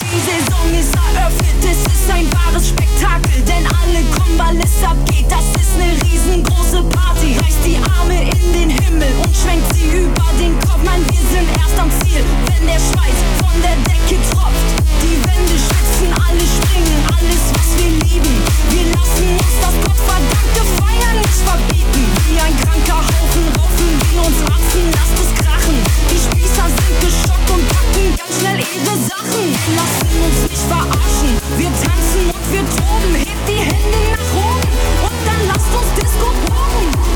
Die Saison ist eröffnet, es ist ein wahres Spektakel, denn alle kommen, weil es abgeht. Das ist eine riesengroße Party. Reißt die Arme in den Himmel und schwenkt sie über den Kopf. Mann, wir sind erst am Ziel, wenn der Schweiß von der Decke tropft. Die Wände schwitzen, alle springen, alles was wir lieben. Wir lassen uns das gottverdammte Feiern nicht verbieten. Wie ein kranker Haufen raufen wir uns Affen, lasst es krachen. Die Spießer sind geschockt und packen ganz schnell ihre Sachen lassen uns nicht verarschen. Wir tanzen und wir toben, hebt die Hände nach oben und dann lasst uns Disco proben.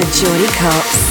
To Jordy Copz.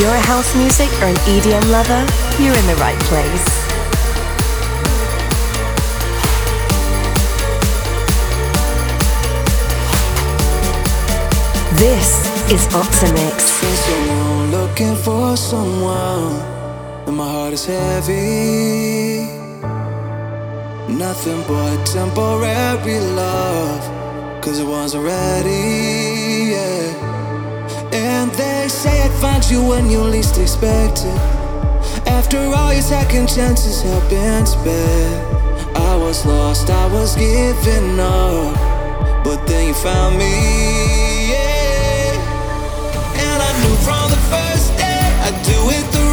You're a house music or an EDM lover, you're in the right place. This is Opti'mix. Been so long looking for someone, and my heart is heavy. Nothing but temporary love, cause it wasn't ready. Say I'd find you when you least expect it. After all your second chances have been spent, I was lost, I was giving up. But then you found me, yeah. And I knew from the first day I'd do it the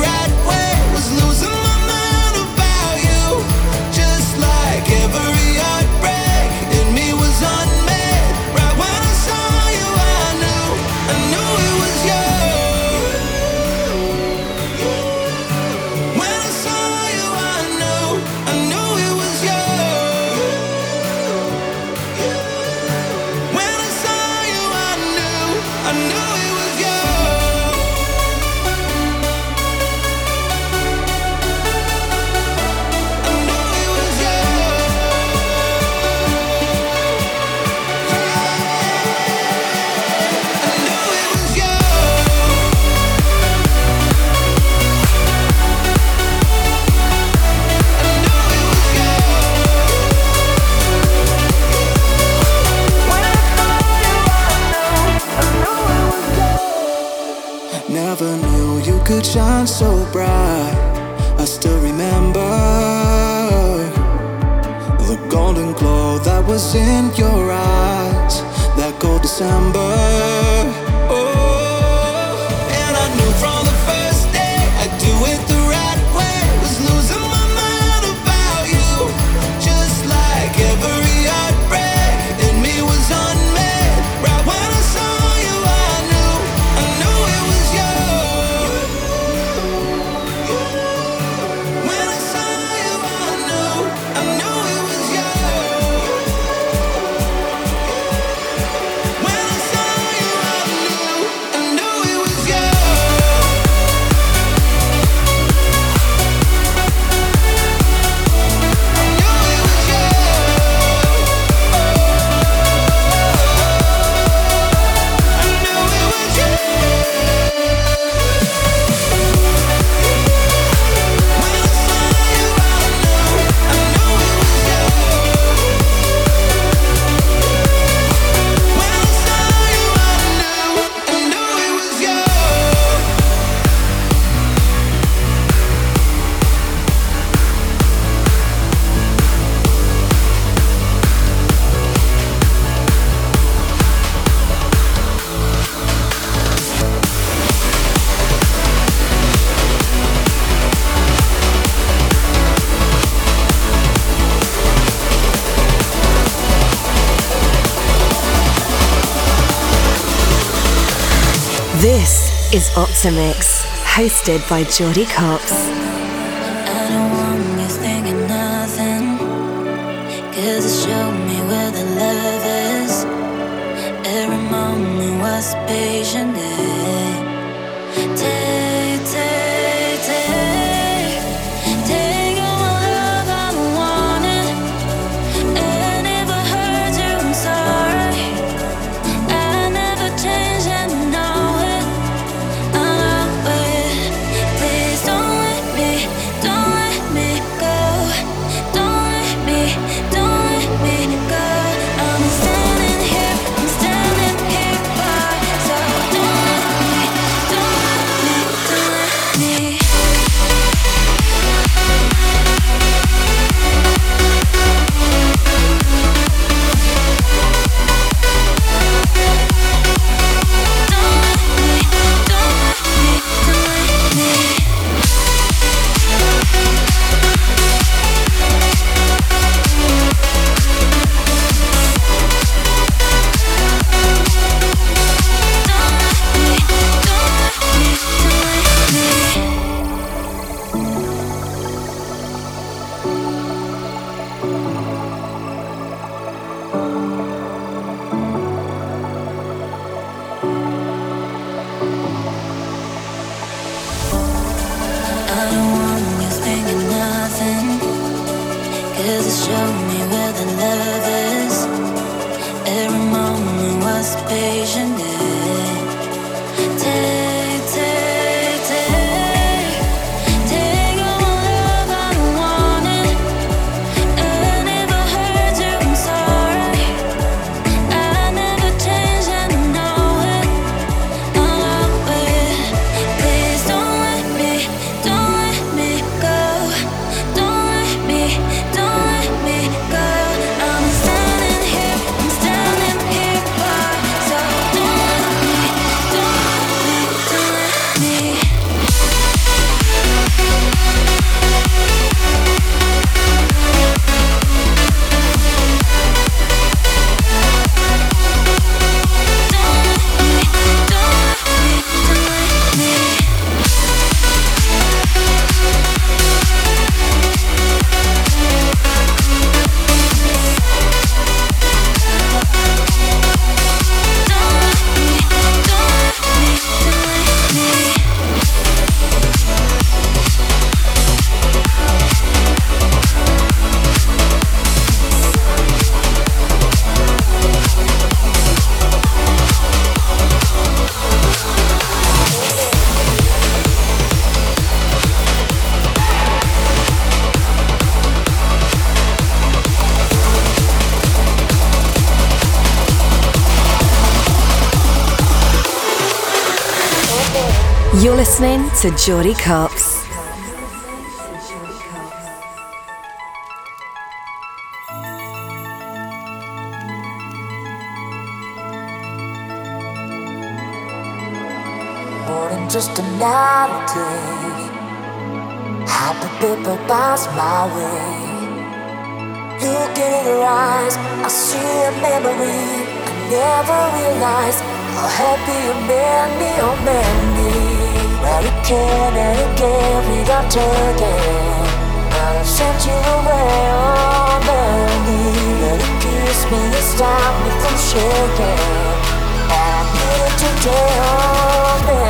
is Opti'mix, hosted by Jordy Copz. To Jordy Copz. More than just another day. Happy people pass my way. Looking in your eyes, I see a memory. I never realized how happy you made me, oh man. Well, again and again we got taken. I've sent you away, oh Melanie. Let it kiss me and stop me from shaking. And I'm here today, oh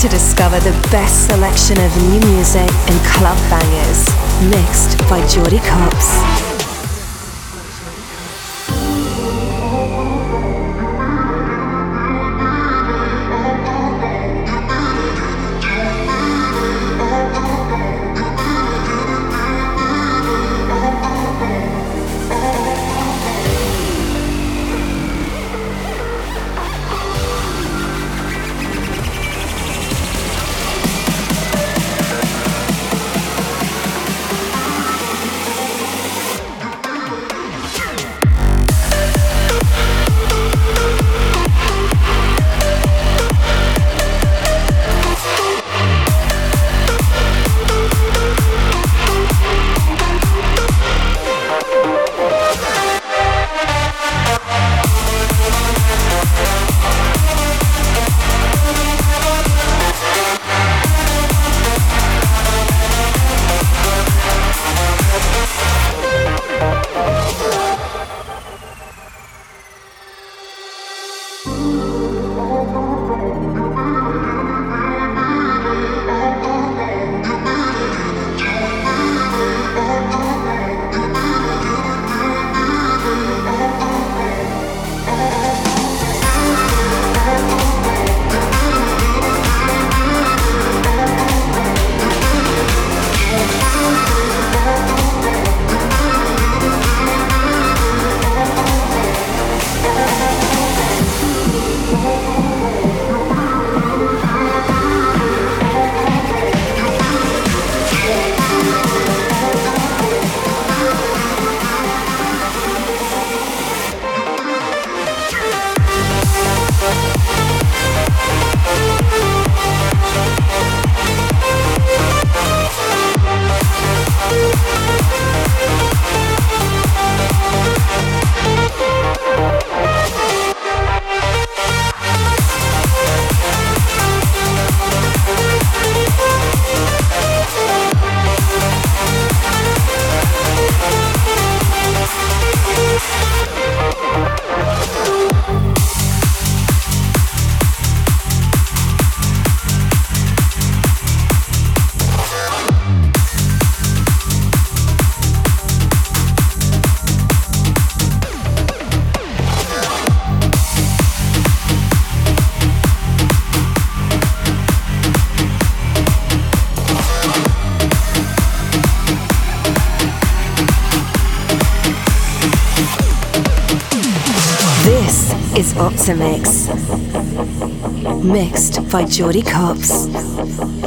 to discover the best selection of new music and club bangers. Mixed by Jordy Copz. Mix. Mixed by Jordy Copz.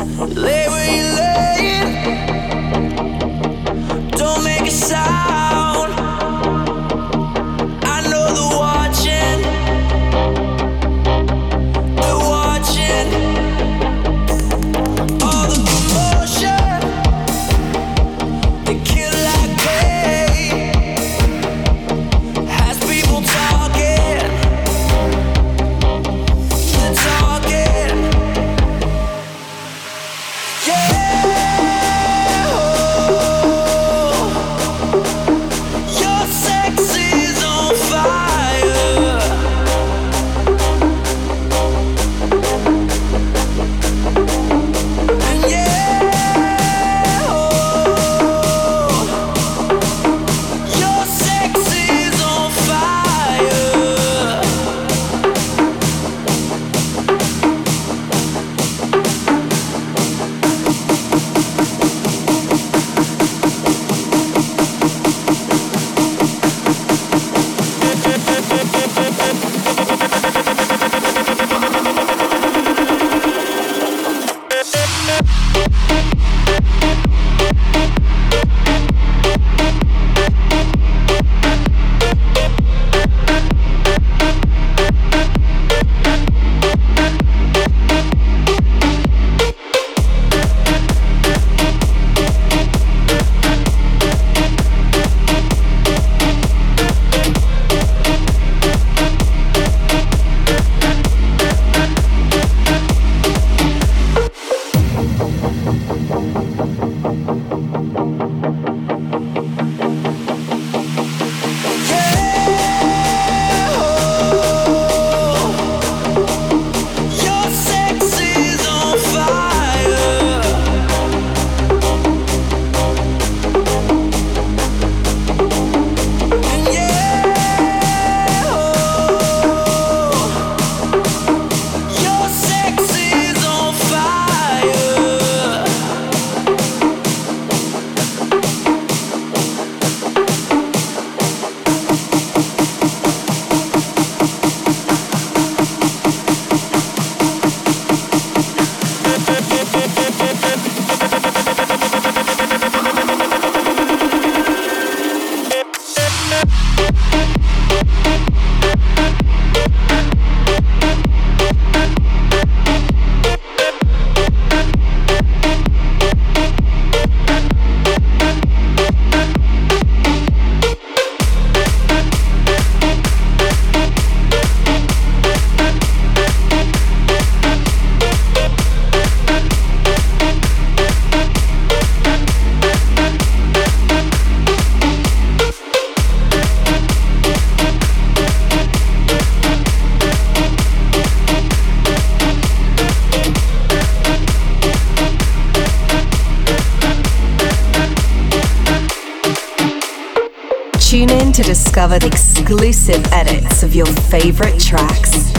to discover the exclusive edits of your favorite tracks.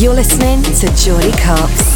You're listening to Jordi Cops.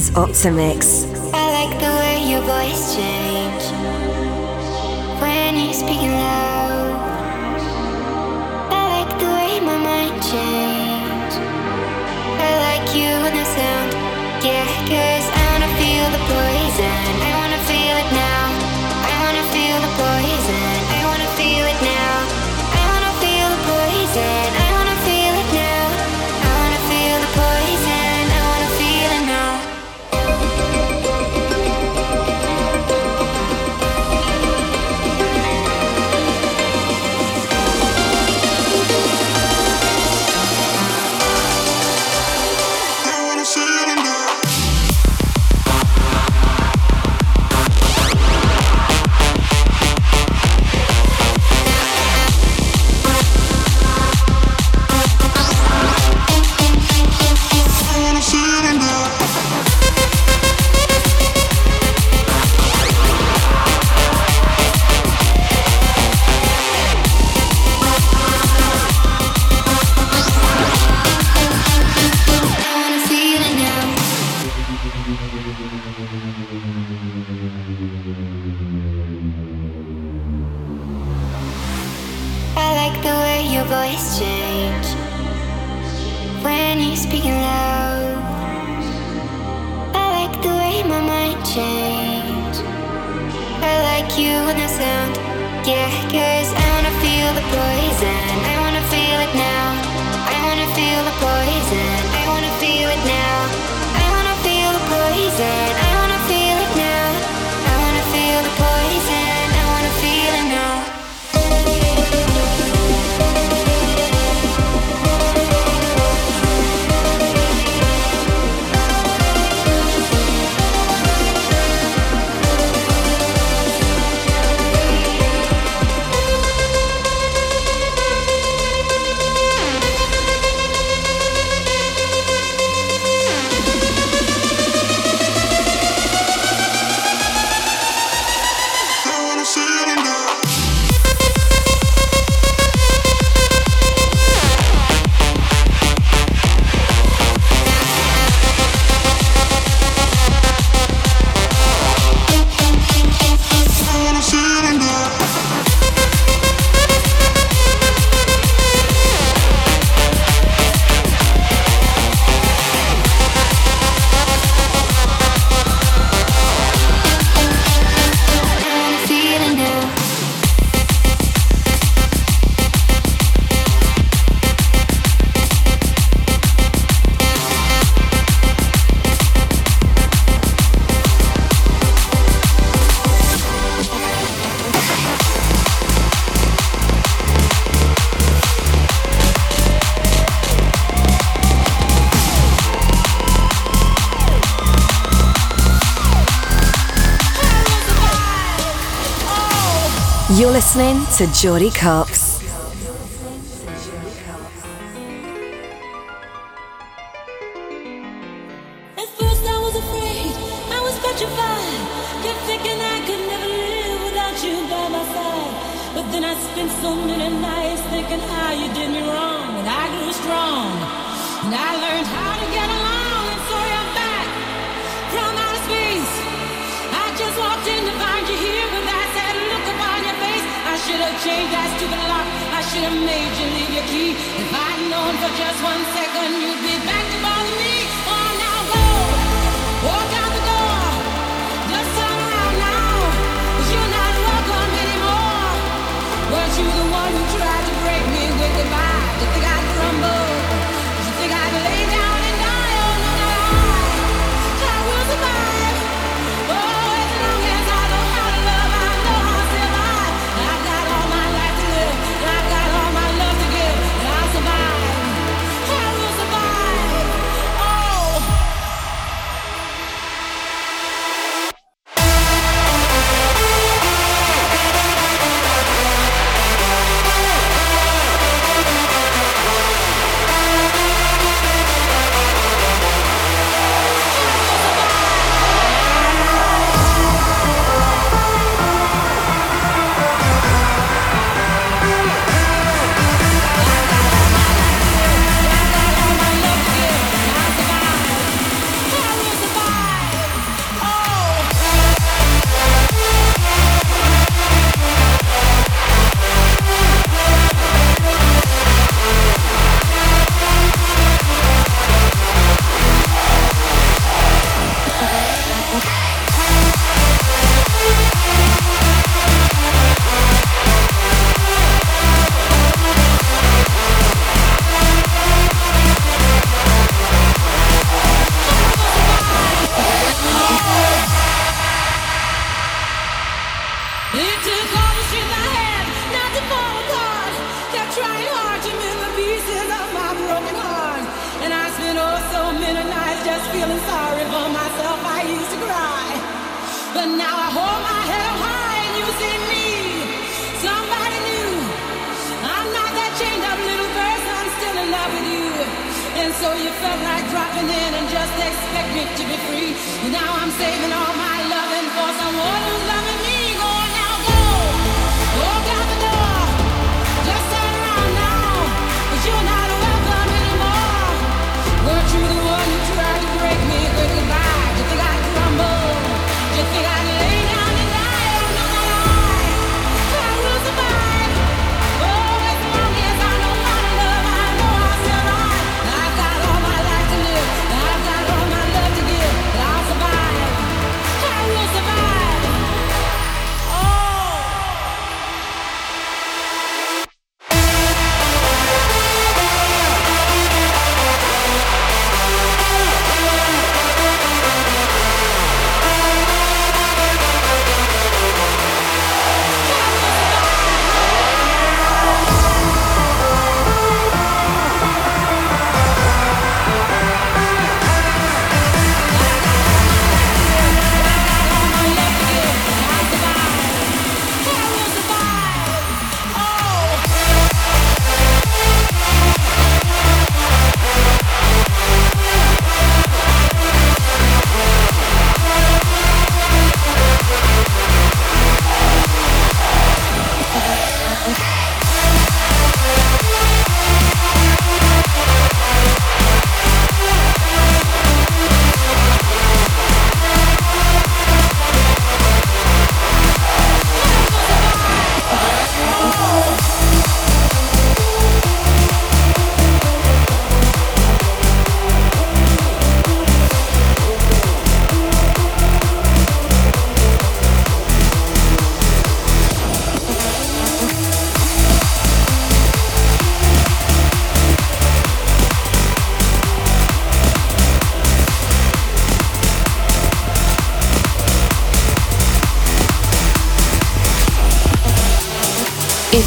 is Optimix. Listening to Jordy Copz.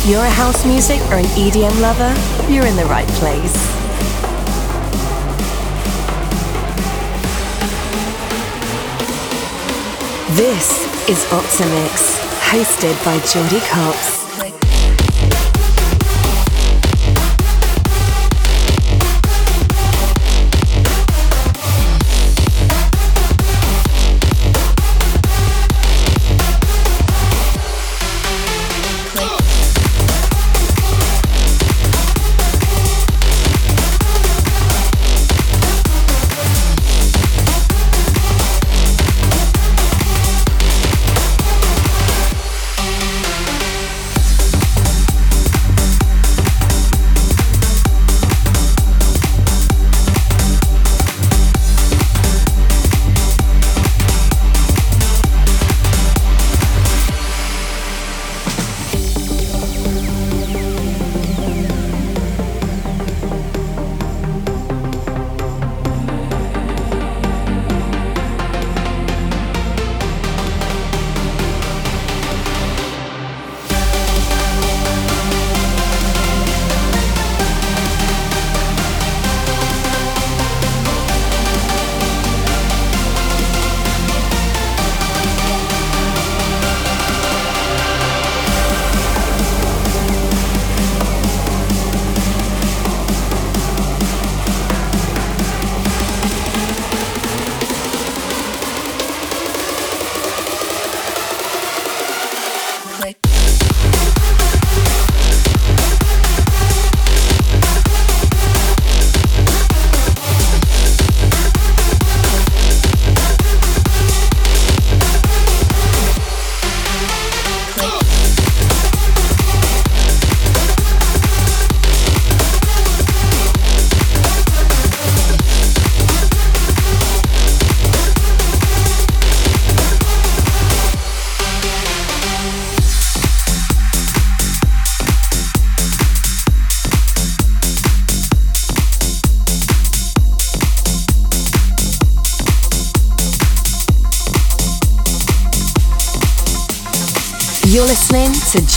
You're a house music or an EDM lover, you're in the right place. This is Opti'mix, hosted by Jordy Copz.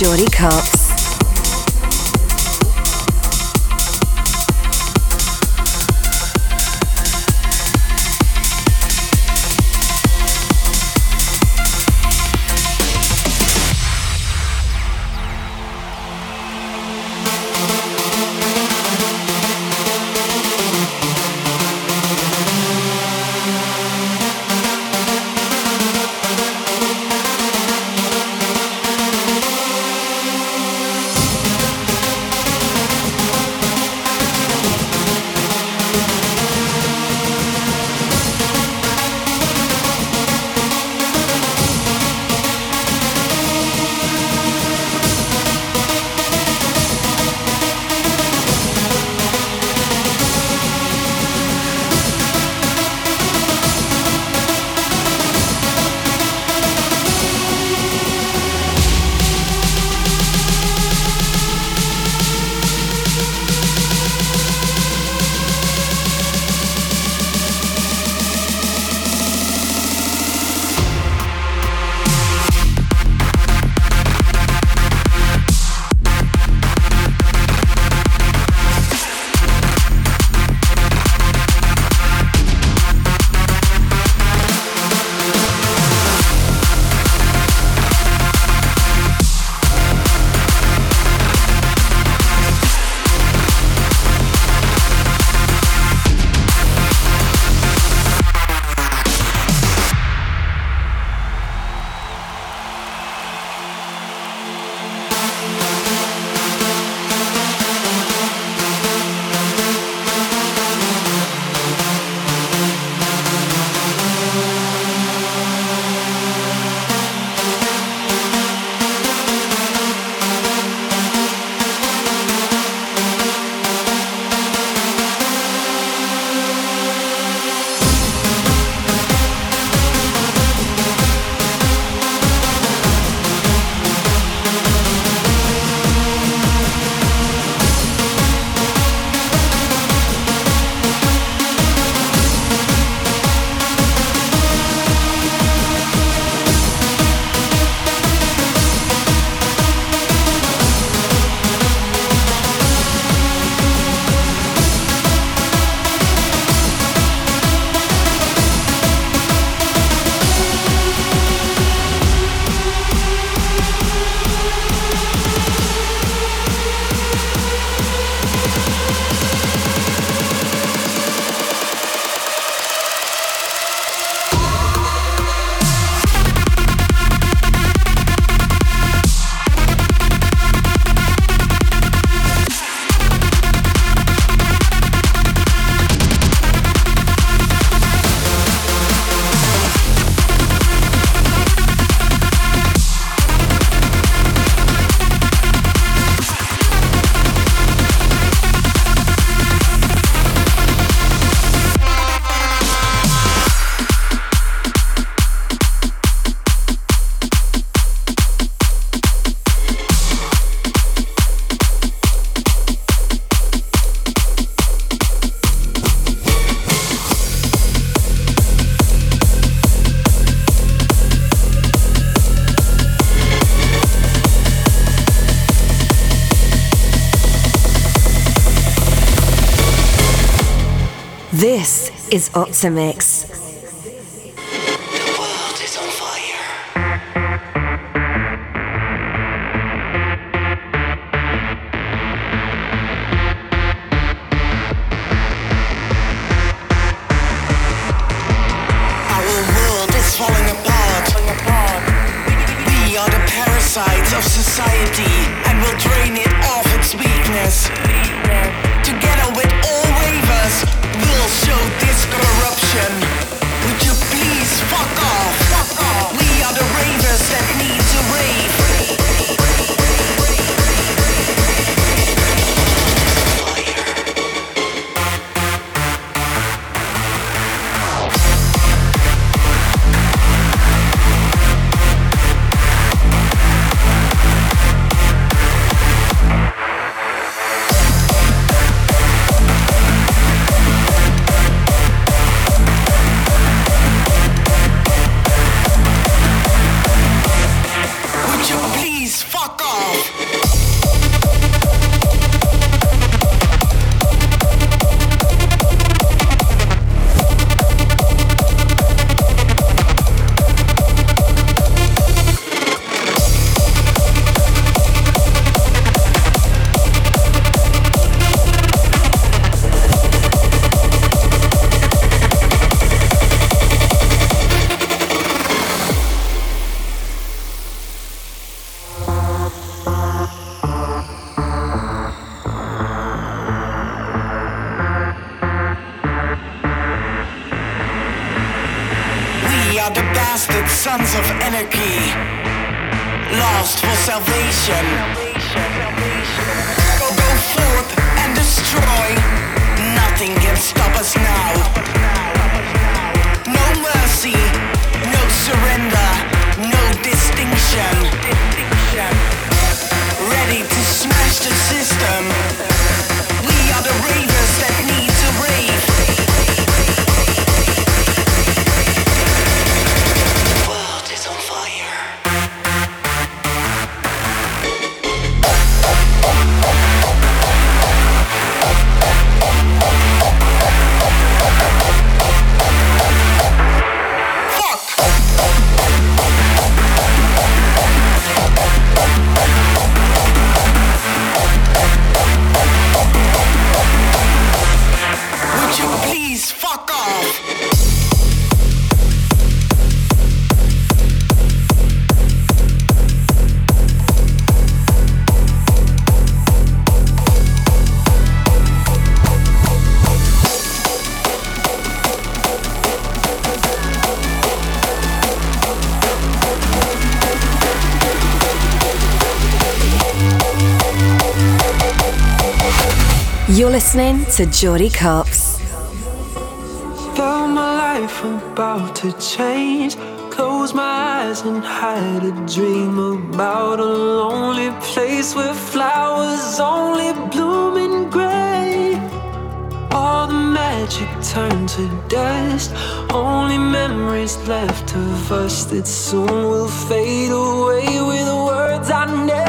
Listening to is Opti'mix. To Copz. Felt my life about to change. Close my eyes and had a dream about a lonely place where flowers only bloom in gray. All the magic turned to dust. Only memories left of us that soon will fade away with words I never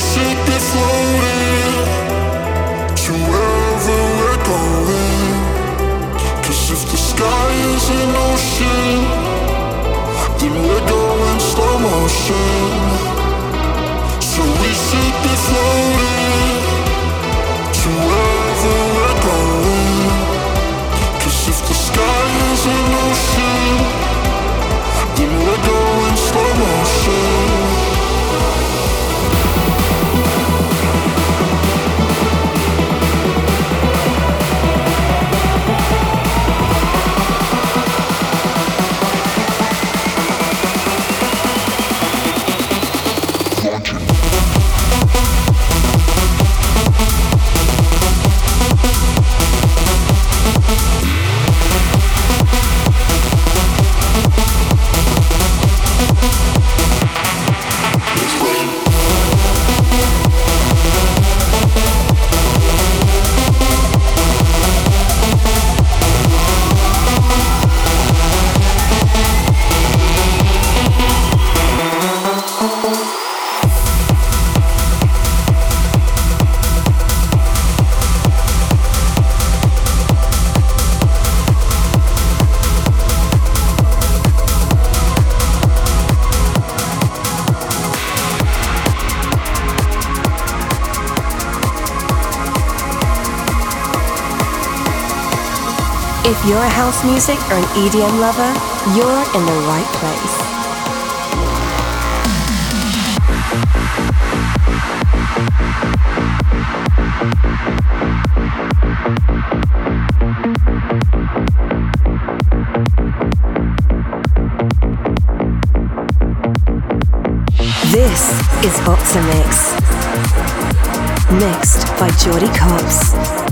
If house music or an EDM lover, you're in the right place. This is Opti'mix. Mixed by Jordy Copz.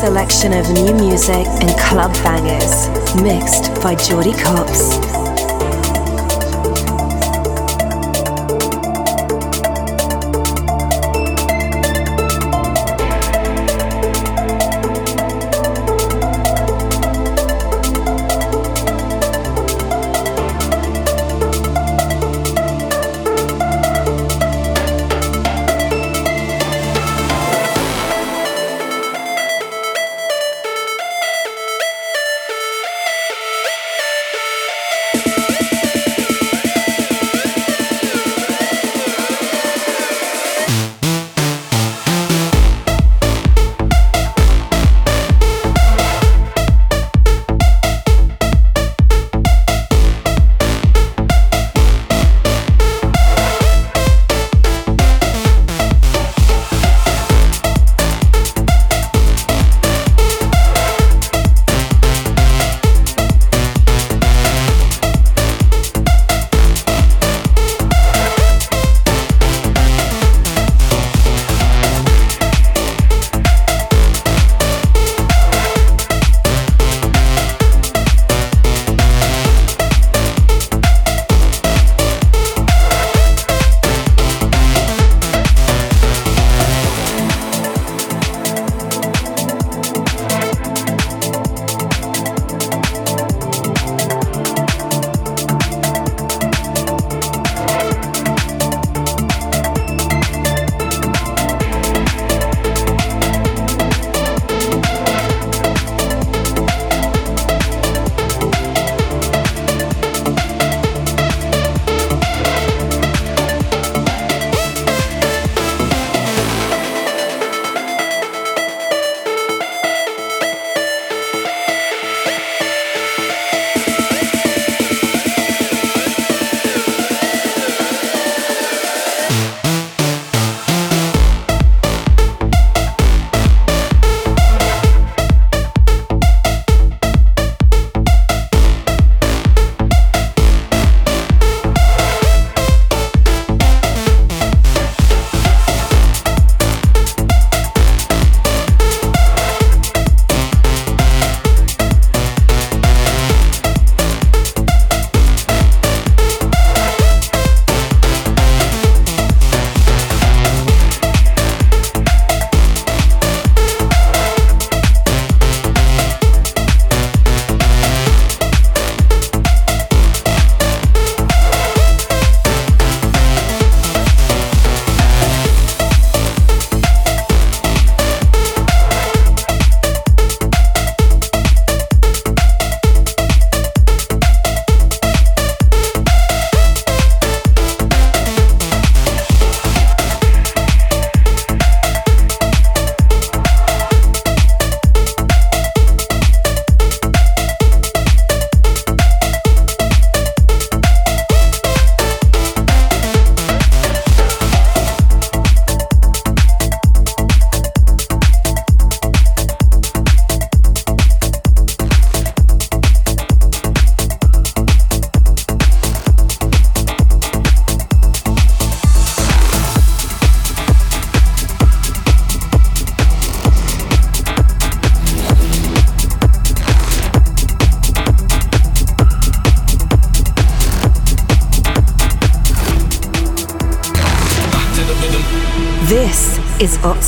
Selection of new music and club bangers, mixed by Jordy Copz.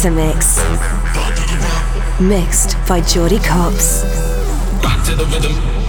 Is Mix. Mixed by Jordy Copz. Back to the rhythm.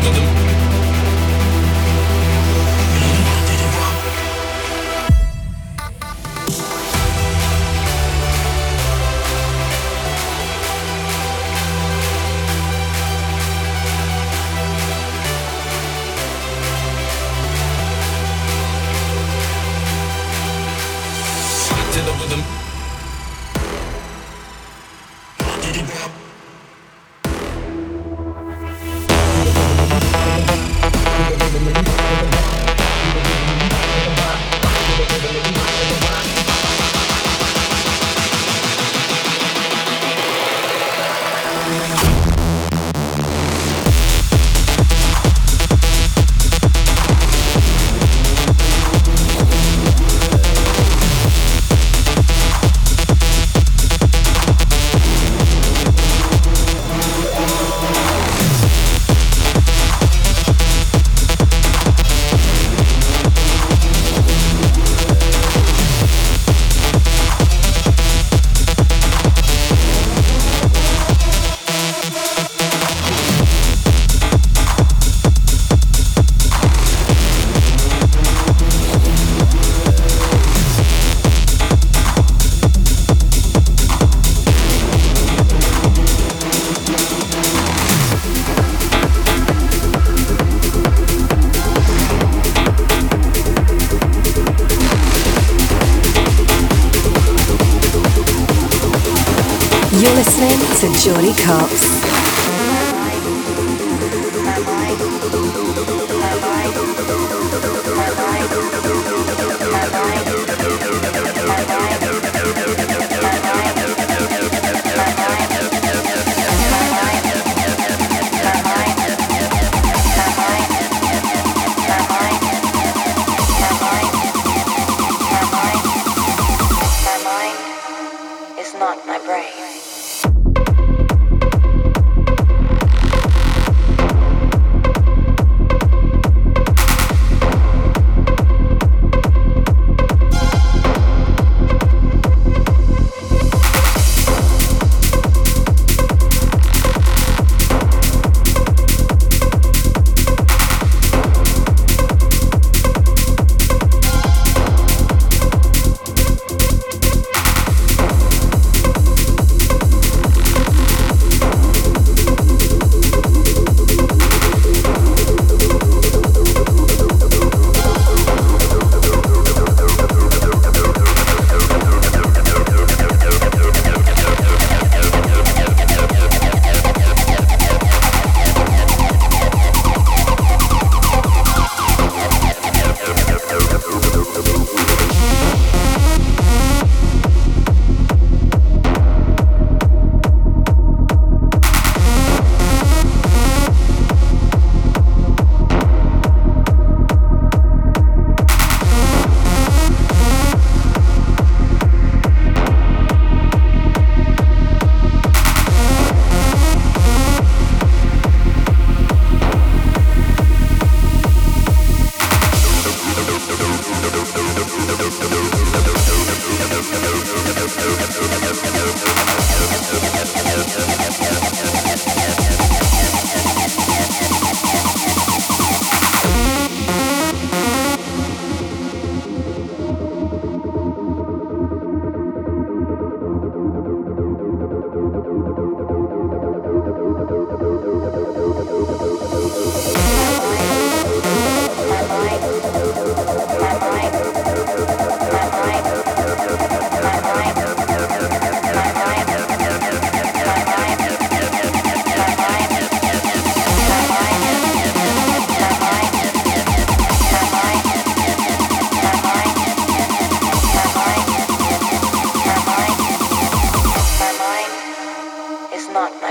You're listening to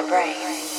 brain.